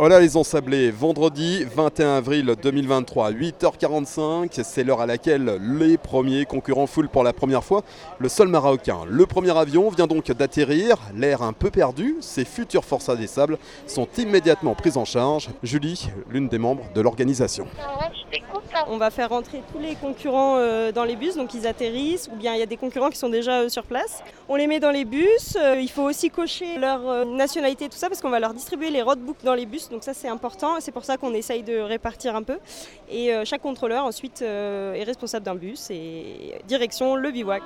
Voilà les ensablés, vendredi 21 avril 2023, 8h45, c'est l'heure à laquelle les premiers concurrents foulent pour la première fois le sol marocain. Le premier avion vient donc d'atterrir, l'air un peu perdu, ces futures forçats des sables sont immédiatement prises en charge. Julie, l'une des membres de l'organisation. On va faire rentrer tous les concurrents euh, dans les bus, donc ils atterrissent, ou bien il y a des concurrents qui sont déjà euh, sur place. On les met dans les bus, euh, il faut aussi cocher leur nationalité, tout ça, parce qu'on va leur distribuer les roadbooks dans les bus, donc ça c'est important, c'est pour ça qu'on essaye de répartir un peu. Et chaque contrôleur ensuite est responsable d'un bus et direction le bivouac.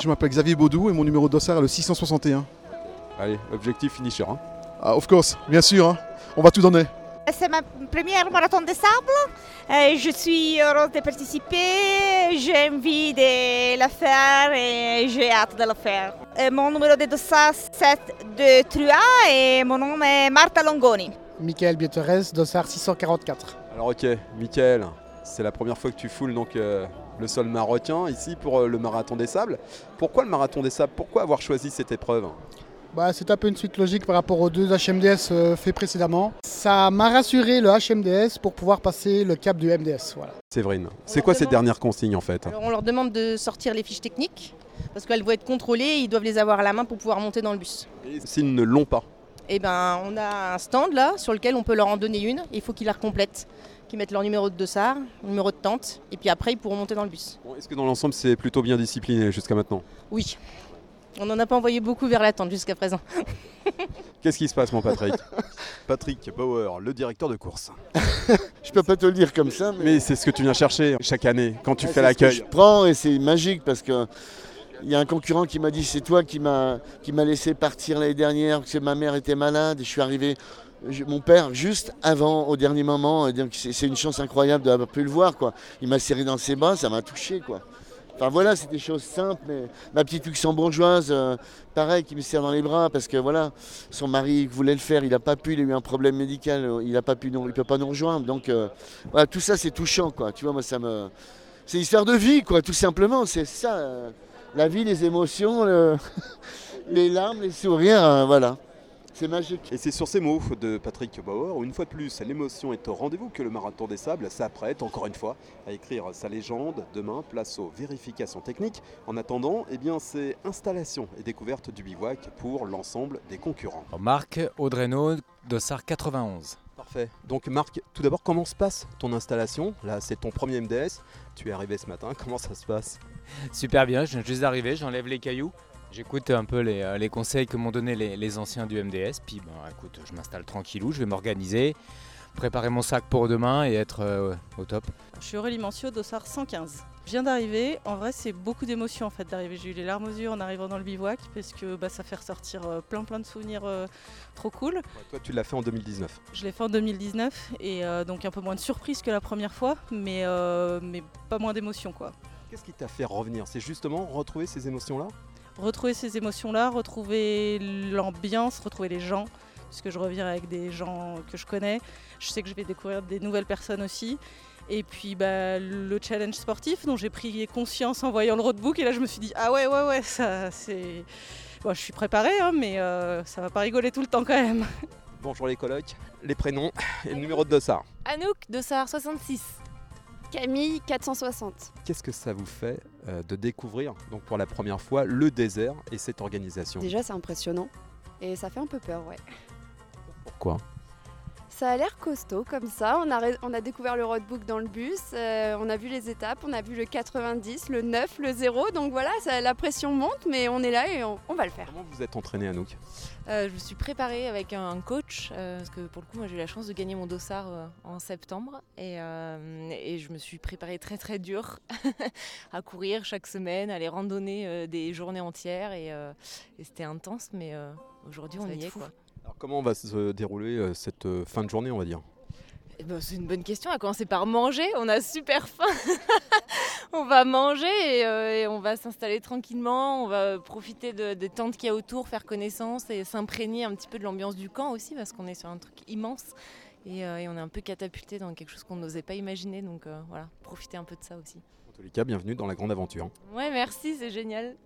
Je m'appelle Xavier Baudou et mon numéro de dossard est le 661. Allez, objectif finisher. Hein. Ah, of course, bien sûr, hein. on va tout donner. C'est ma première marathon de sable. Je suis heureuse de participer. J'ai envie de la faire et j'ai hâte de la faire. Mon numéro de dossard c'est de Trua et mon nom est Marta Longoni. Michael Bieterès, dossard 644. Alors ok, Michael, c'est la première fois que tu foules donc euh, le sol marocain ici pour euh, le marathon des sables. Pourquoi le marathon des sables? Pourquoi avoir choisi cette épreuve? Bah, c'est un peu une suite logique par rapport aux deux HMDS euh, faits précédemment. Ça m'a rassuré le HMDS pour pouvoir passer le cap du MDS. Voilà. Séverine, c'est quoi ces dernières consignes en fait? On leur demande de sortir les fiches techniques parce qu'elles vont être contrôlées, ils doivent les avoir à la main pour pouvoir monter dans le bus. Et s'ils ne l'ont pas? Eh ben, on a un stand là sur lequel on peut leur en donner une. Il faut qu'ils la complètent qu'ils mettent leur numéro de dossard, numéro de tente, et puis après ils pourront monter dans le bus. Est-ce que dans l'ensemble c'est plutôt bien discipliné jusqu'à maintenant? Oui, on n'en a pas envoyé beaucoup vers la tente jusqu'à présent. Qu'est-ce qui se passe, mon Patrick? Patrick Bauer, le directeur de course. je peux pas te le dire comme ça. Mais, c'est ce que tu viens chercher chaque année quand tu fais l'accueil. Je prends et c'est magique parce que. Il y a un concurrent qui m'a dit c'est toi qui m'a qui m'a laissé partir l'année dernière parce que ma mère était malade et je suis arrivé mon père juste avant au dernier moment c'est une chance incroyable d'avoir pu le voir quoi. Il m'a serré dans ses bras, ça m'a touché quoi. Enfin voilà, c'est des choses simples, mais ma petite luxembourgeoise, euh, pareil, qui me serre dans les bras parce que voilà, son mari voulait le faire, il n'a pas pu, il a eu un problème médical, euh, il n'a pas pu, il peut pas nous rejoindre. Donc euh, voilà, tout ça c'est touchant, quoi. Tu vois, moi ça me, c'est histoire de vie, quoi, tout simplement. C'est ça, la vie, les émotions, les larmes, les sourires, voilà. C'est magique. Et c'est sur ces mots de Patrick Bauer, où une fois de plus, l'émotion est au rendez-vous, que le Marathon des Sables s'apprête, encore une fois, à écrire sa légende. Demain, place aux vérifications techniques. En attendant, eh bien, c'est installation et découverte du bivouac pour l'ensemble des concurrents. Marc Audreno, Dossard 91. Parfait. Donc Marc, tout d'abord, comment se passe ton installation? Là, c'est ton premier MDS. Tu es arrivé ce matin. Comment ça se passe? Super bien. Je viens juste d'arriver. J'enlève les cailloux. J'écoute un peu les, euh, conseils que m'ont donné les, anciens du MDS, puis ben, écoute, je m'installe tranquillou, je vais m'organiser, préparer mon sac pour demain et être euh, au top. Je suis Aurélie Mancio, Dossard 115. Je viens d'arriver, en vrai c'est beaucoup d'émotions en fait d'arriver. J'ai eu les larmes aux yeux en arrivant dans le bivouac parce que bah, ça fait ressortir euh, plein plein de souvenirs trop cool. toi tu l'as fait en 2019 Je l'ai fait en 2019 et donc un peu moins de surprise que la première fois mais, mais pas moins d'émotions quoi. Qu'est-ce qui t'a fait revenir? C'est justement retrouver ces émotions-là? Retrouver ces émotions-là, retrouver l'ambiance, retrouver les gens, puisque je reviens avec des gens que je connais. Je sais que je vais découvrir des nouvelles personnes aussi. Et puis bah, le challenge sportif dont j'ai pris conscience en voyant le roadbook. Et là, je me suis dit, ah ouais, ouais, ouais, ça c'est. Bon, je suis préparée, hein, mais euh, ça va pas rigoler tout le temps quand même. Bonjour les colocs, les prénoms et le numéro de dossard. Anouk, dossard 66. Camille 460. Qu'est-ce que ça vous fait euh, de découvrir donc pour la première fois le désert et cette organisation? Déjà c'est impressionnant et ça fait un peu peur ouais. Pourquoi? Ça a l'air costaud comme ça. On a, on a découvert le roadbook dans le bus, euh, on a vu les étapes, on a vu le 90, le 9, le 0. Donc voilà, la pression monte, mais on est là et on, va le faire. Comment vous êtes entraîné, Anouk? Euh, Je me suis préparée avec un coach, euh, parce que pour le coup, moi j'ai eu la chance de gagner mon dossard en septembre. Et, et, je me suis préparée très très dur à courir chaque semaine, à aller randonner des journées entières. Et, et c'était intense, mais aujourd'hui on y est. Quoi. Alors comment va se dérouler euh, cette euh, fin de journée, on va dire? Eh ben, c'est une bonne question. On va commencer par manger. On a super faim. on va manger euh, et, on va s'installer tranquillement. On va profiter des tentes qu'il y a autour, faire connaissance et s'imprégner un petit peu de l'ambiance du camp aussi parce qu'on est sur un truc immense et, on est un peu catapulté dans quelque chose qu'on n'osait pas imaginer. Donc voilà, profiter un peu de ça aussi. En tous les cas, bienvenue dans la grande aventure. Ouais, merci, c'est génial.